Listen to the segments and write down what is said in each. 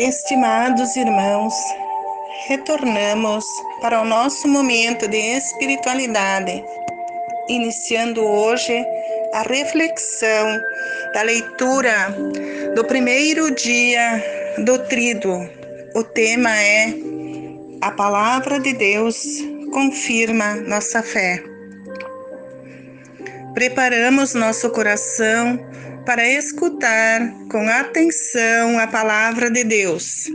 Estimados irmãos, retornamos para o nosso momento de espiritualidade, iniciando hoje a reflexão da leitura do primeiro dia do Trido. O tema é A Palavra de Deus confirma nossa fé. Preparamos nosso coração para escutar com atenção a palavra de Deus.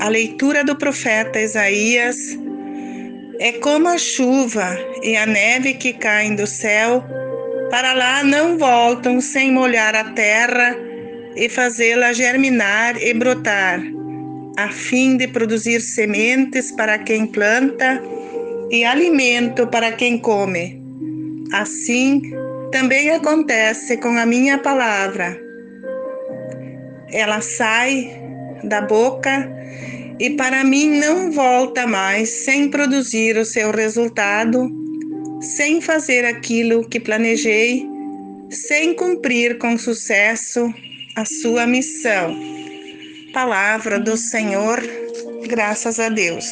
A leitura do profeta Isaías é como a chuva e a neve que caem do céu, para lá não voltam sem molhar a terra e fazê-la germinar e brotar, a fim de produzir sementes para quem planta e alimento para quem come. Assim, também acontece com a minha palavra. Ela sai da boca e para mim não volta mais sem produzir o seu resultado, sem fazer aquilo que planejei, sem cumprir com sucesso a sua missão. Palavra do Senhor, graças a Deus.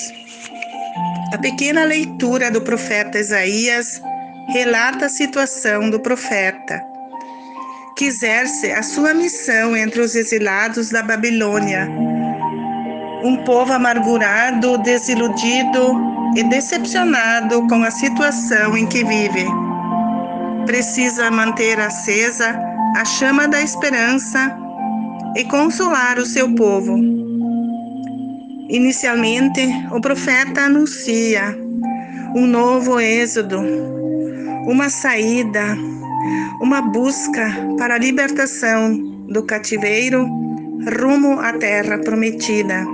A pequena leitura do profeta Isaías relata a situação do profeta, que exerce a sua missão entre os exilados da Babilônia. Um povo amargurado, desiludido e decepcionado com a situação em que vive. Precisa manter acesa a chama da esperança e consolar o seu povo. Inicialmente, o profeta anuncia um novo êxodo, uma saída, uma busca para a libertação do cativeiro rumo à terra prometida.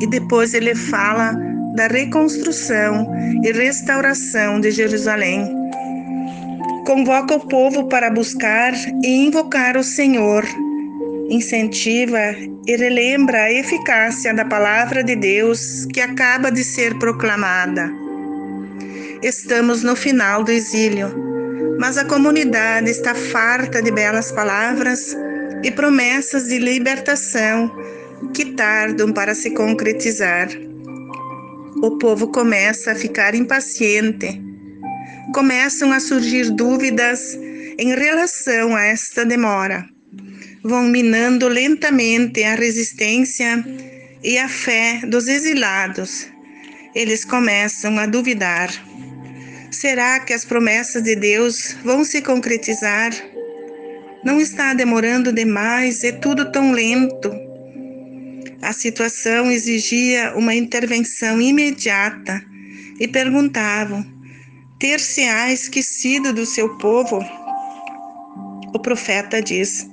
E depois ele fala da reconstrução e restauração de Jerusalém. Convoca o povo para buscar e invocar o Senhor. Incentiva e relembra a eficácia da palavra de Deus que acaba de ser proclamada. Estamos no final do exílio, mas a comunidade está farta de belas palavras e promessas de libertação que tardam para se concretizar. O povo começa a ficar impaciente. Começam a surgir dúvidas em relação a esta demora. Vão minando lentamente a resistência e a fé dos exilados. Eles começam a duvidar. Será que as promessas de Deus vão se concretizar? Não está demorando demais, é tudo tão lento. A situação exigia uma intervenção imediata e perguntavam: ter-se-á esquecido do seu povo? O profeta diz: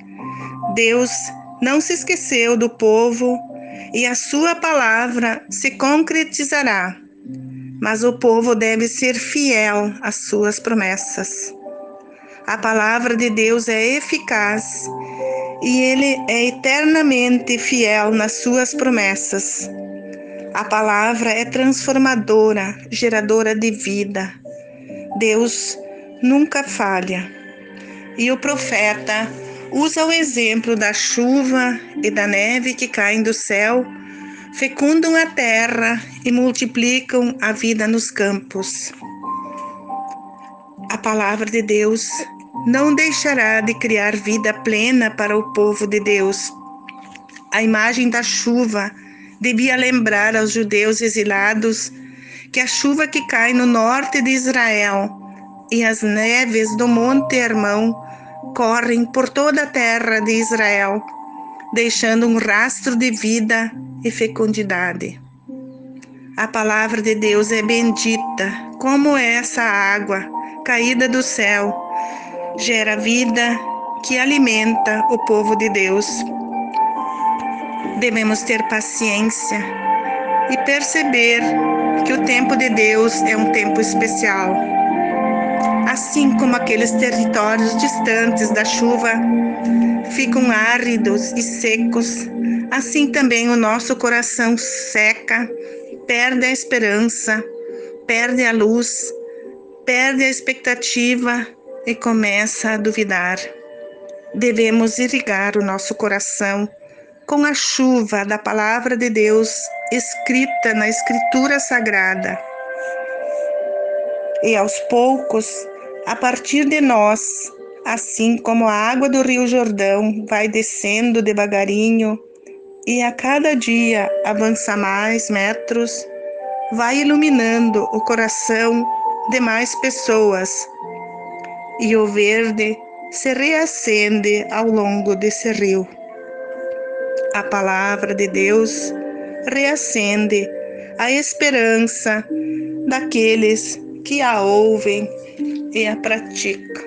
Deus não se esqueceu do povo e a sua palavra se concretizará mas o povo deve ser fiel às suas promessas. A palavra de Deus é eficaz e ele é eternamente fiel nas suas promessas. A palavra é transformadora, geradora de vida. Deus nunca falha. E o profeta usa o exemplo da chuva e da neve que caem do céu fecundam a terra e multiplicam a vida nos campos. A palavra de Deus não deixará de criar vida plena para o povo de Deus. A imagem da chuva devia lembrar aos judeus exilados que a chuva que cai no norte de Israel e as neves do Monte Hermão correm por toda a terra de Israel, deixando um rastro de vida e fecundidade. A palavra de Deus é bendita, como é essa água caída do céu, gera vida que alimenta o povo de Deus. Devemos ter paciência e perceber que o tempo de Deus é um tempo especial. Assim como aqueles territórios distantes da chuva ficam áridos e secos, assim também o nosso coração seca, perde a esperança, perde a luz, perde a expectativa e começa a duvidar. Devemos irrigar o nosso coração com a chuva da palavra de Deus escrita na Escritura Sagrada. E aos poucos, a partir de nós, assim como a água do Rio Jordão vai descendo devagarinho e a cada dia avança mais metros, vai iluminando o coração de mais pessoas e o verde se reacende ao longo desse rio. A palavra de Deus reacende a esperança daqueles que a ouvem e a praticam.